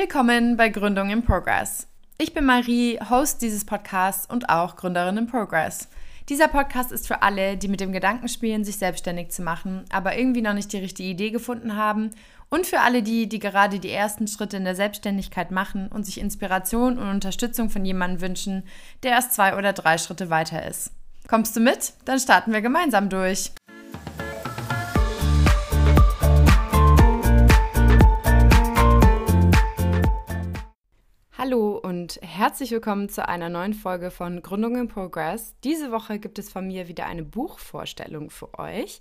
Willkommen bei Gründung in Progress. Ich bin Marie, Host dieses Podcasts und auch Gründerin in Progress. Dieser Podcast ist für alle, die mit dem Gedanken spielen, sich selbstständig zu machen, aber irgendwie noch nicht die richtige Idee gefunden haben und für alle die, die gerade die ersten Schritte in der Selbstständigkeit machen und sich Inspiration und Unterstützung von jemandem wünschen, der erst zwei oder drei Schritte weiter ist. Kommst du mit? Dann starten wir gemeinsam durch. Und herzlich willkommen zu einer neuen Folge von Gründung in Progress. Diese Woche gibt es von mir wieder eine Buchvorstellung für euch,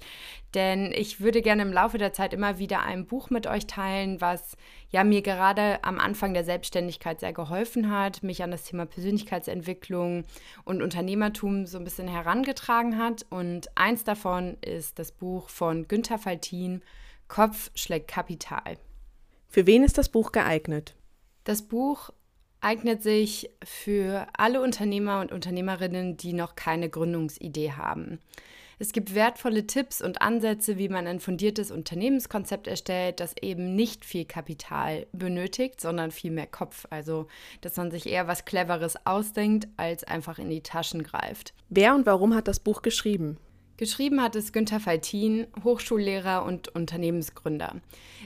denn ich würde gerne im Laufe der Zeit immer wieder ein Buch mit euch teilen, was ja mir gerade am Anfang der Selbstständigkeit sehr geholfen hat, mich an das Thema Persönlichkeitsentwicklung und Unternehmertum so ein bisschen herangetragen hat. Und eins davon ist das Buch von Günther Faltin, Kopf schlägt Kapital. Für wen ist das Buch geeignet? Das Buch eignet sich für alle Unternehmer und Unternehmerinnen, die noch keine Gründungsidee haben. Es gibt wertvolle Tipps und Ansätze, wie man ein fundiertes Unternehmenskonzept erstellt, das eben nicht viel Kapital benötigt, sondern viel mehr Kopf. Also, dass man sich eher was Cleveres ausdenkt, als einfach in die Taschen greift. Wer und warum hat das Buch geschrieben? Geschrieben hat es Günther Faltin, Hochschullehrer und Unternehmensgründer.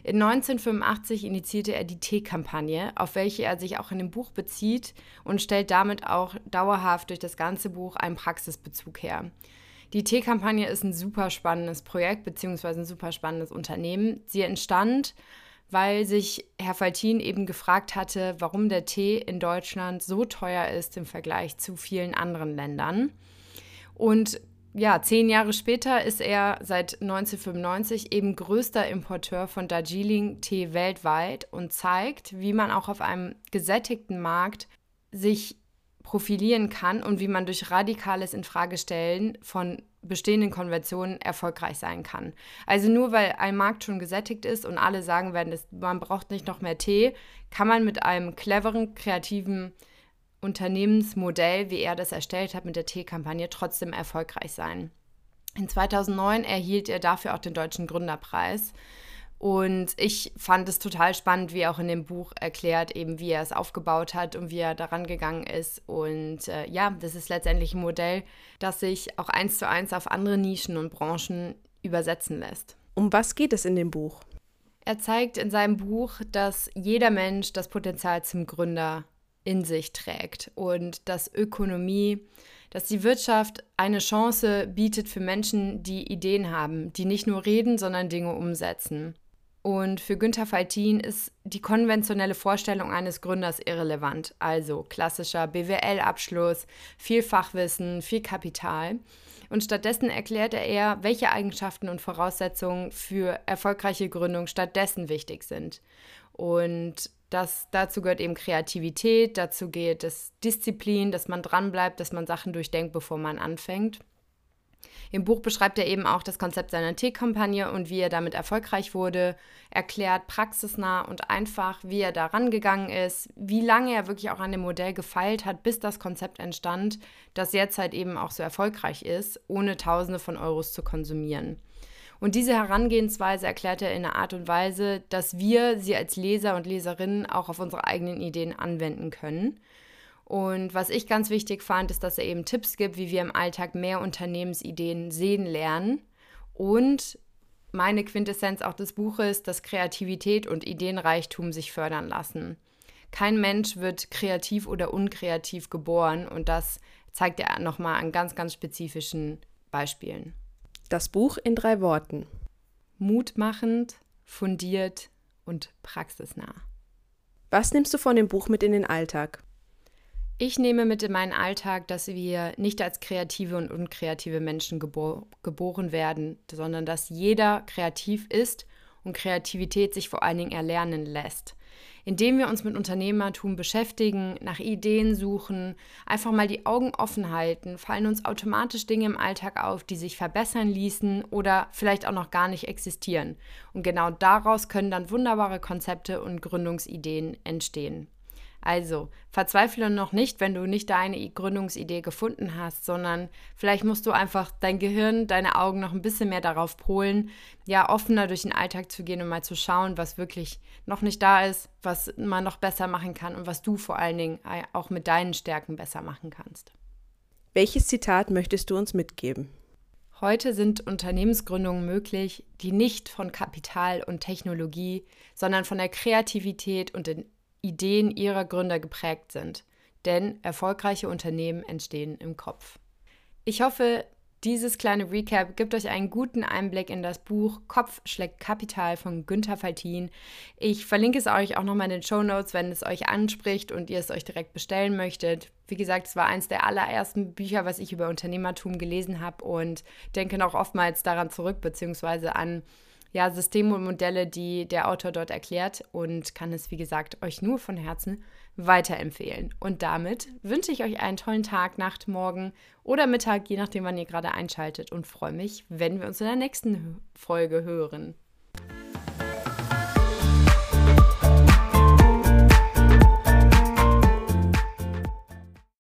In 1985 initiierte er die T-Kampagne, auf welche er sich auch in dem Buch bezieht und stellt damit auch dauerhaft durch das ganze Buch einen Praxisbezug her. Die T-Kampagne ist ein super spannendes Projekt bzw. ein super spannendes Unternehmen. Sie entstand, weil sich Herr Faltin eben gefragt hatte, warum der Tee in Deutschland so teuer ist im Vergleich zu vielen anderen Ländern. Und ja, zehn Jahre später ist er seit 1995 eben größter Importeur von Darjeeling-Tee weltweit und zeigt, wie man auch auf einem gesättigten Markt sich profilieren kann und wie man durch radikales Infragestellen von bestehenden Konventionen erfolgreich sein kann. Also nur weil ein Markt schon gesättigt ist und alle sagen werden, man braucht nicht noch mehr Tee, kann man mit einem cleveren, kreativen Unternehmensmodell, wie er das erstellt hat mit der T-Kampagne, trotzdem erfolgreich sein. In 2009 erhielt er dafür auch den Deutschen Gründerpreis. Und ich fand es total spannend, wie er auch in dem Buch erklärt, eben wie er es aufgebaut hat und wie er daran gegangen ist. Und äh, ja, das ist letztendlich ein Modell, das sich auch eins zu eins auf andere Nischen und Branchen übersetzen lässt. Um was geht es in dem Buch? Er zeigt in seinem Buch, dass jeder Mensch das Potenzial zum Gründer in sich trägt und dass Ökonomie, dass die Wirtschaft eine Chance bietet für Menschen, die Ideen haben, die nicht nur reden, sondern Dinge umsetzen. Und für Günther Faltin ist die konventionelle Vorstellung eines Gründers irrelevant. Also klassischer BWL-Abschluss, viel Fachwissen, viel Kapital. Und stattdessen erklärt er eher, welche Eigenschaften und Voraussetzungen für erfolgreiche Gründung stattdessen wichtig sind. Und das, dazu gehört eben Kreativität, dazu geht es Disziplin, dass man dranbleibt, dass man Sachen durchdenkt, bevor man anfängt. Im Buch beschreibt er eben auch das Konzept seiner Tee-Kampagne und wie er damit erfolgreich wurde, erklärt praxisnah und einfach, wie er da rangegangen ist, wie lange er wirklich auch an dem Modell gefeilt hat, bis das Konzept entstand, das jetzt halt eben auch so erfolgreich ist, ohne Tausende von Euros zu konsumieren. Und diese Herangehensweise erklärt er in einer Art und Weise, dass wir sie als Leser und Leserinnen auch auf unsere eigenen Ideen anwenden können. Und was ich ganz wichtig fand, ist, dass er eben Tipps gibt, wie wir im Alltag mehr Unternehmensideen sehen lernen. Und meine Quintessenz auch des Buches, dass Kreativität und Ideenreichtum sich fördern lassen. Kein Mensch wird kreativ oder unkreativ geboren und das zeigt er nochmal an ganz, ganz spezifischen Beispielen. Das Buch in drei Worten. Mutmachend, fundiert und praxisnah. Was nimmst du von dem Buch mit in den Alltag? Ich nehme mit in meinen Alltag, dass wir nicht als kreative und unkreative Menschen gebo geboren werden, sondern dass jeder kreativ ist und Kreativität sich vor allen Dingen erlernen lässt indem wir uns mit Unternehmertum beschäftigen, nach Ideen suchen, einfach mal die Augen offen halten, fallen uns automatisch Dinge im Alltag auf, die sich verbessern ließen oder vielleicht auch noch gar nicht existieren. Und genau daraus können dann wunderbare Konzepte und Gründungsideen entstehen. Also, verzweifle noch nicht, wenn du nicht deine Gründungsidee gefunden hast, sondern vielleicht musst du einfach dein Gehirn, deine Augen noch ein bisschen mehr darauf polen, ja, offener durch den Alltag zu gehen und mal zu schauen, was wirklich noch nicht da ist, was man noch besser machen kann und was du vor allen Dingen äh, auch mit deinen Stärken besser machen kannst. Welches Zitat möchtest du uns mitgeben? Heute sind Unternehmensgründungen möglich, die nicht von Kapital und Technologie, sondern von der Kreativität und den Ideen ihrer Gründer geprägt sind. Denn erfolgreiche Unternehmen entstehen im Kopf. Ich hoffe, dieses kleine Recap gibt euch einen guten Einblick in das Buch Kopf schlägt Kapital von Günther Faltin. Ich verlinke es euch auch nochmal in den Show Notes, wenn es euch anspricht und ihr es euch direkt bestellen möchtet. Wie gesagt, es war eins der allerersten Bücher, was ich über Unternehmertum gelesen habe und denke noch oftmals daran zurück, beziehungsweise an ja, Systeme und Modelle, die der Autor dort erklärt und kann es, wie gesagt, euch nur von Herzen weiterempfehlen. Und damit wünsche ich euch einen tollen Tag, Nacht, Morgen oder Mittag, je nachdem, wann ihr gerade einschaltet und freue mich, wenn wir uns in der nächsten Folge hören.